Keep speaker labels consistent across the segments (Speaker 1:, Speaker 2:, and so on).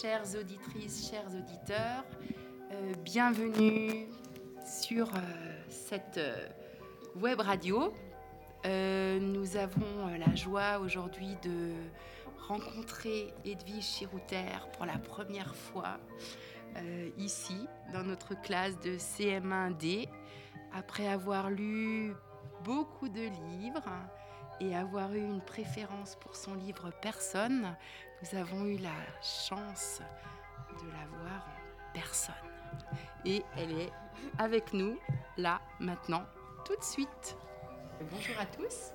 Speaker 1: chères auditrices, chers auditeurs, euh, bienvenue sur euh, cette euh, web radio. nous avons la joie aujourd'hui de rencontrer Edwige Chirouter pour la première fois ici dans notre classe de CM1D après avoir lu beaucoup de livres et avoir eu une préférence pour son livre Personne, nous avons eu la chance de la voir en personne. Et elle est avec nous, là, maintenant, tout de suite. Bonjour à tous.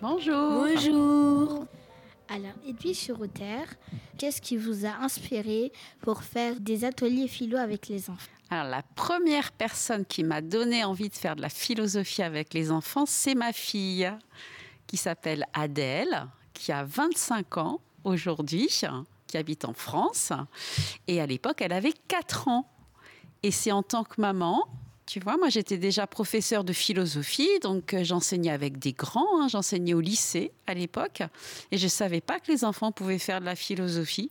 Speaker 2: Bonjour.
Speaker 3: Bonjour. Alors, Edwige Chirouter, qu'est-ce qui vous a inspiré pour faire des ateliers philo avec les enfants?
Speaker 2: Alors, la première personne qui m'a donné envie de faire de la philosophie avec les enfants, c'est ma fille, qui s'appelle Adèle, qui a 25 ans aujourd'hui, qui habite en France. Et à l'époque, elle avait 4 ans. Et c'est en tant que maman tu vois, moi j'étais déjà professeur de philosophie, donc euh, j'enseignais avec des grands, hein. j'enseignais au lycée à l'époque, et je ne savais pas que les enfants pouvaient faire de la philosophie.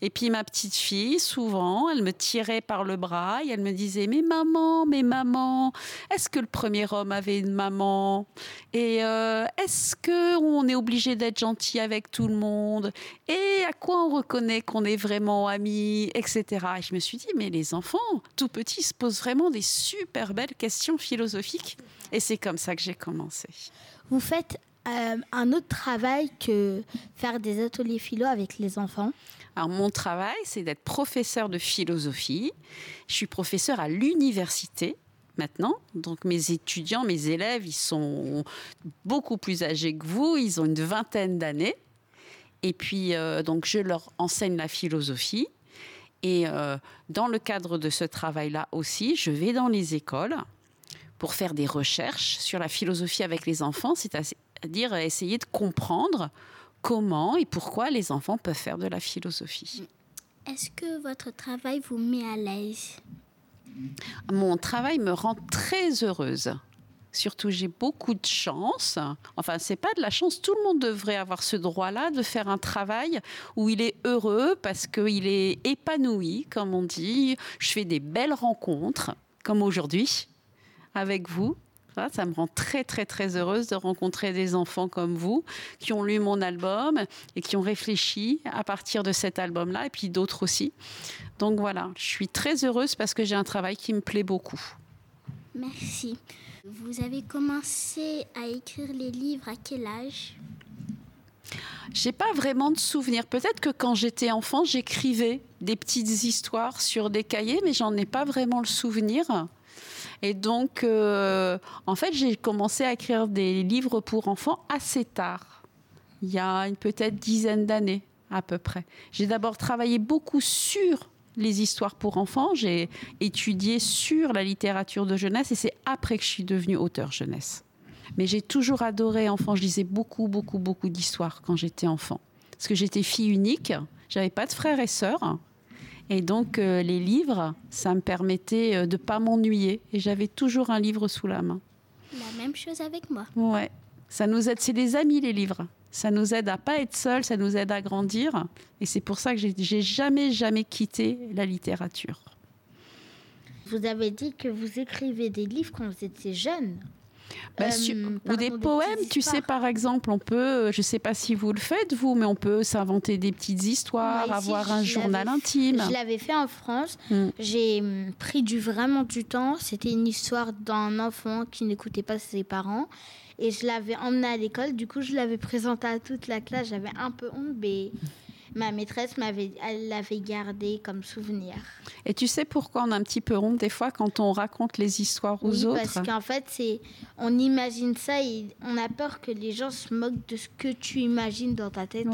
Speaker 2: Et puis ma petite fille, souvent, elle me tirait par le bras et elle me disait Mais maman, mais maman, est-ce que le premier homme avait une maman? Et euh, est-ce qu'on est obligé d'être gentil avec tout le monde? Et à quoi on reconnaît qu'on est vraiment amis, etc. Et je me suis dit Mais les enfants, tout petits, se posent vraiment des super belles questions philosophiques. Et c'est comme ça que j'ai commencé.
Speaker 3: Vous faites euh, un autre travail que faire des ateliers philo avec les enfants?
Speaker 2: Alors mon travail, c'est d'être professeur de philosophie. Je suis professeur à l'université maintenant. Donc mes étudiants, mes élèves, ils sont beaucoup plus âgés que vous. Ils ont une vingtaine d'années. Et puis euh, donc je leur enseigne la philosophie. Et euh, dans le cadre de ce travail-là aussi, je vais dans les écoles pour faire des recherches sur la philosophie avec les enfants, c'est-à-dire essayer de comprendre comment et pourquoi les enfants peuvent faire de la philosophie.
Speaker 3: Est-ce que votre travail vous met à l'aise?
Speaker 2: Mon travail me rend très heureuse. Surtout, j'ai beaucoup de chance. Enfin, c'est pas de la chance. Tout le monde devrait avoir ce droit-là de faire un travail où il est heureux parce qu'il est épanoui, comme on dit. Je fais des belles rencontres, comme aujourd'hui avec vous. Ça, me rend très très très heureuse de rencontrer des enfants comme vous qui ont lu mon album et qui ont réfléchi à partir de cet album-là et puis d'autres aussi. Donc voilà, je suis très heureuse parce que j'ai un travail qui me plaît beaucoup.
Speaker 3: Merci. Vous avez commencé à écrire les livres à quel âge?
Speaker 2: J'ai pas vraiment de souvenirs. Peut-être que quand j'étais enfant, j'écrivais des petites histoires sur des cahiers, mais j'en ai pas vraiment le souvenir. Et donc, euh, en fait, j'ai commencé à écrire des livres pour enfants assez tard, il y a une peut-être dizaine d'années à peu près. J'ai d'abord travaillé beaucoup sur les histoires pour enfants, j'ai étudié sur la littérature de jeunesse et c'est après que je suis devenue auteur jeunesse. Mais j'ai toujours adoré enfant, je lisais beaucoup, beaucoup, beaucoup d'histoires quand j'étais enfant. Parce que j'étais fille unique, j'avais pas de frères et sœurs. Et donc, euh, les livres, ça me permettait euh, de ne pas m'ennuyer. Et j'avais toujours un livre sous la main.
Speaker 3: La même chose avec moi.
Speaker 2: Ouais. Ça nous aide, c'est des amis, les livres. Ça nous aide à pas être seul, ça nous aide à grandir. Et c'est pour ça que j'ai jamais, jamais quitté la littérature.
Speaker 3: Vous avez dit que vous écrivez des livres quand vous étiez jeune.
Speaker 2: Bah, euh, ou des poèmes, tu sais, par exemple, on peut, je ne sais pas si vous le faites, vous, mais on peut s'inventer des petites histoires, avoir un journal intime.
Speaker 3: Je l'avais fait en France. Hmm. J'ai hum, pris du, vraiment du temps. C'était une histoire d'un enfant qui n'écoutait pas ses parents. Et je l'avais emmené à l'école. Du coup, je l'avais présenté à toute la classe. J'avais un peu honte, mais ma maîtresse m'avait, elle l'avait gardé comme souvenir.
Speaker 2: Et tu sais pourquoi on a un petit peu honte des fois quand on raconte les histoires aux autres
Speaker 3: Parce qu'en fait, c'est, on imagine ça et on a peur que les gens se moquent de ce que tu imagines dans ta tête.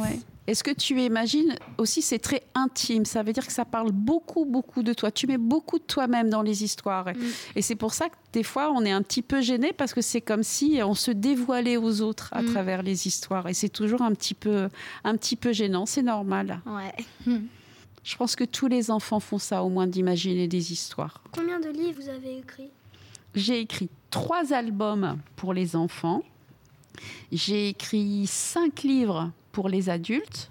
Speaker 2: Ce que tu imagines aussi, c'est très intime. Ça veut dire que ça parle beaucoup, beaucoup de toi. Tu mets beaucoup de toi-même dans les histoires. Mm. Et c'est pour ça que des fois, on est un petit peu gêné parce que c'est comme si on se dévoilait aux autres à mm. travers les histoires. Et c'est toujours un petit peu, un petit peu gênant. C'est normal.
Speaker 3: Ouais.
Speaker 2: Je pense que tous les enfants font ça, au moins d'imaginer des histoires.
Speaker 3: Combien de livres vous avez écrit
Speaker 2: J'ai écrit trois albums pour les enfants. J'ai écrit cinq livres pour les adultes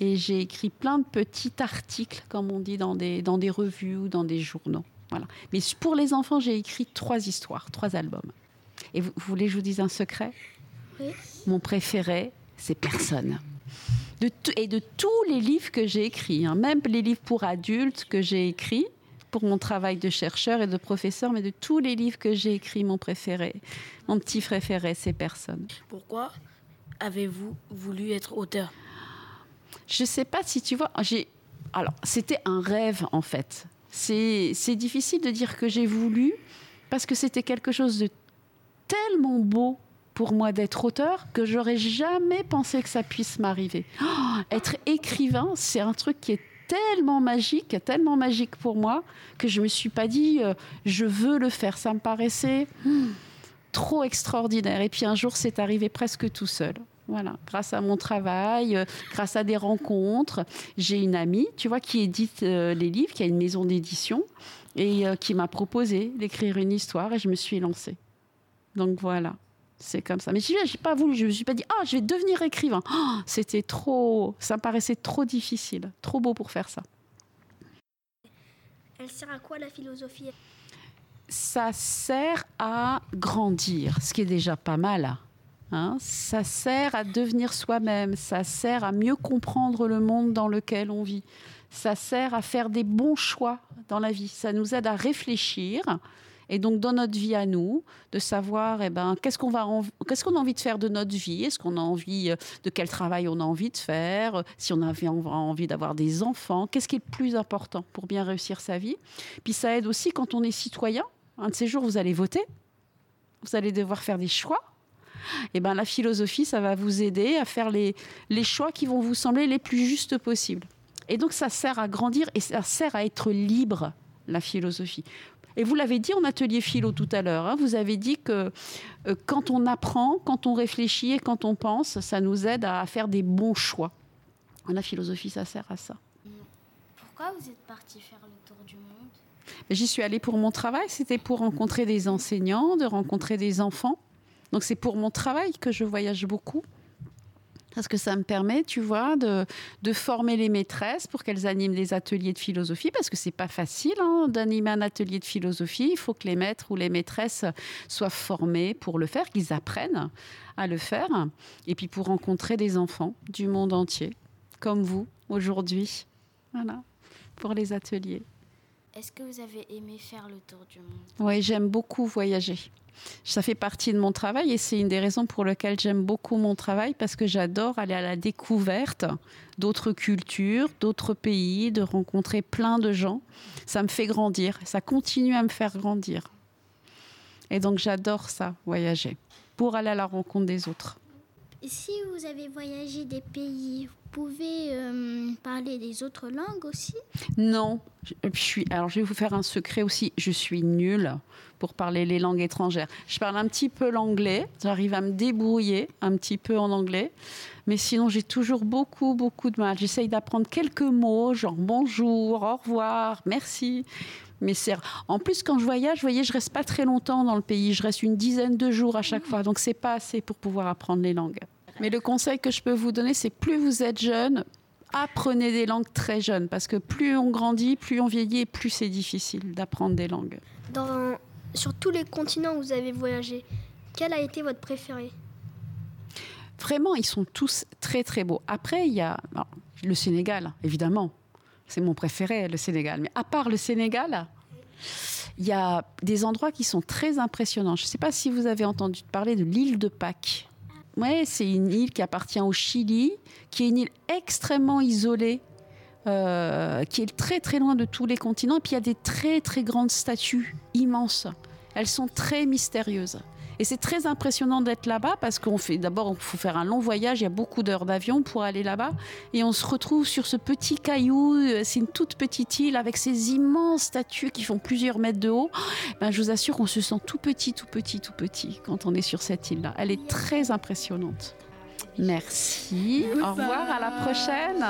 Speaker 2: et j'ai écrit plein de petits articles, comme on dit, dans des, dans des revues ou dans des journaux. Voilà. Mais pour les enfants, j'ai écrit trois histoires, trois albums. Et vous, voulez que je vous dise un secret?
Speaker 3: Oui.
Speaker 2: Mon préféré, c'est Personne. De et de tous les livres que j'ai écrits, hein, même les livres pour adultes que j'ai écrits, pour mon travail de chercheur et de professeur, mais de tous les livres que j'ai écrits, mon préféré, mon petit préféré, c'est Personne.
Speaker 4: Pourquoi? Avez-vous voulu être auteur?
Speaker 2: Je sais pas si tu vois, j'ai alors c'était un rêve en fait. C'est difficile de dire que j'ai voulu parce que c'était quelque chose de tellement beau pour moi d'être auteur que j'aurais jamais pensé que ça puisse m'arriver. Oh, être écrivain, c'est un truc qui est tellement magique, tellement magique pour moi que je me suis pas dit euh, je veux le faire. Ça me paraissait hmm, trop extraordinaire. Et puis un jour, c'est arrivé presque tout seul. Voilà, grâce à mon travail, euh, grâce à des rencontres, j'ai une amie, tu vois, qui édite euh, les livres, qui a une maison d'édition et qui m'a proposé d'écrire une histoire et je me suis lancée. Donc voilà. C'est comme ça. Mais je n'ai pas voulu, je me suis pas dit, ah, je vais devenir écrivain. Oh, c'était trop, ça me paraissait trop difficile, trop beau pour faire ça.
Speaker 5: Elle sert à quoi la philosophie?
Speaker 2: Ça sert à grandir, ce qui est déjà pas mal. Hein. ça sert à devenir soi-même, ça sert à mieux comprendre le monde dans lequel on vit, ça sert à faire des bons choix dans la vie, ça nous aide à réfléchir, et donc, dans notre vie à nous, de savoir eh ben, qu'est-ce qu'on a envie de faire de notre vie, est-ce qu'on a envie euh, de quel travail on a envie de faire, si on avait envie d'avoir des enfants, qu'est-ce qui est le plus important pour bien réussir sa vie? Puis ça aide aussi quand on est citoyen. Un de ces jours, vous allez voter, vous allez devoir faire des choix. Et eh ben, la philosophie, ça va vous aider à faire les, les choix qui vont vous sembler les plus justes possibles. Et donc, ça sert à grandir et ça sert à être libre, la philosophie. Et vous l'avez dit en atelier philo tout à l'heure, hein, vous avez dit que euh, quand on apprend, quand on réfléchit et quand on pense, ça nous aide à faire des bons choix. La philosophie, ça sert à ça.
Speaker 5: Pourquoi vous êtes parti faire le tour du monde
Speaker 2: J'y suis allée pour mon travail, c'était pour rencontrer des enseignants, de rencontrer des enfants. Donc c'est pour mon travail que je voyage beaucoup parce que ça me permet, tu vois, de, former les maîtresses pour qu'elles animent des ateliers de philosophie, parce que c'est pas facile hein, d'animer un atelier de philosophie. Il faut que les maîtres ou les maîtresses soient formés pour le faire, qu'ils apprennent à le faire, et puis pour rencontrer des enfants du monde entier, comme vous aujourd'hui, voilà, pour les ateliers.
Speaker 5: Est-ce que vous avez aimé faire le tour du monde?
Speaker 2: Oui, j'aime beaucoup voyager. Ça fait partie de mon travail et c'est une des raisons pour lesquelles j'aime beaucoup mon travail parce que j'adore aller à la découverte d'autres cultures, d'autres pays, de rencontrer plein de gens. Ça me fait grandir, ça continue à me faire grandir. Et donc j'adore ça, voyager, pour aller à la rencontre des autres.
Speaker 5: Si vous avez voyagé des pays, vous pouvez parler des autres langues aussi
Speaker 2: Non. Je, suis, alors je vais vous faire un secret aussi. Je suis nulle pour parler les langues étrangères. Je parle un petit peu l'anglais. J'arrive à me débrouiller un petit peu en anglais. Mais sinon, j'ai toujours beaucoup, beaucoup de mal. J'essaye d'apprendre quelques mots, genre bonjour, au revoir, merci. Mais c'est en plus quand je voyage, vous voyez, je reste pas très longtemps dans le pays. Je reste une dizaine de jours à chaque fois, donc c'est pas assez pour pouvoir apprendre les langues. Mais le conseil que je peux vous donner, c'est plus vous êtes jeune, apprenez des langues très jeunes, parce que plus on grandit, plus on vieillit, plus c'est difficile d'apprendre des langues.
Speaker 5: Dans, sur tous les continents où vous avez voyagé, quel a été votre préféré?
Speaker 2: Vraiment, ils sont tous très très beaux. Après, il y a le Sénégal, évidemment. C'est mon préféré, le Sénégal. Mais à part le Sénégal, il y a des endroits qui sont très impressionnants. Je ne sais pas si vous avez entendu parler de l'île de Pâques. Ouais, c'est une île qui appartient au Chili, qui est une île extrêmement isolée, euh, qui est très très loin de tous les continents. Et puis il y a des très très grandes statues immenses. Elles sont très mystérieuses. Et c'est très impressionnant d'être là-bas parce qu'on fait d'abord, il faut faire un long voyage, il y a beaucoup d'heures d'avion pour aller là-bas. Et on se retrouve sur ce petit caillou, euh, c'est une toute petite île avec ces immenses statues qui font plusieurs mètres de haut. Ben, je vous assure, on se sent tout petit, tout petit, tout petit quand on est sur cette île-là. Elle est très impressionnante. Merci. Au revoir, à la prochaine.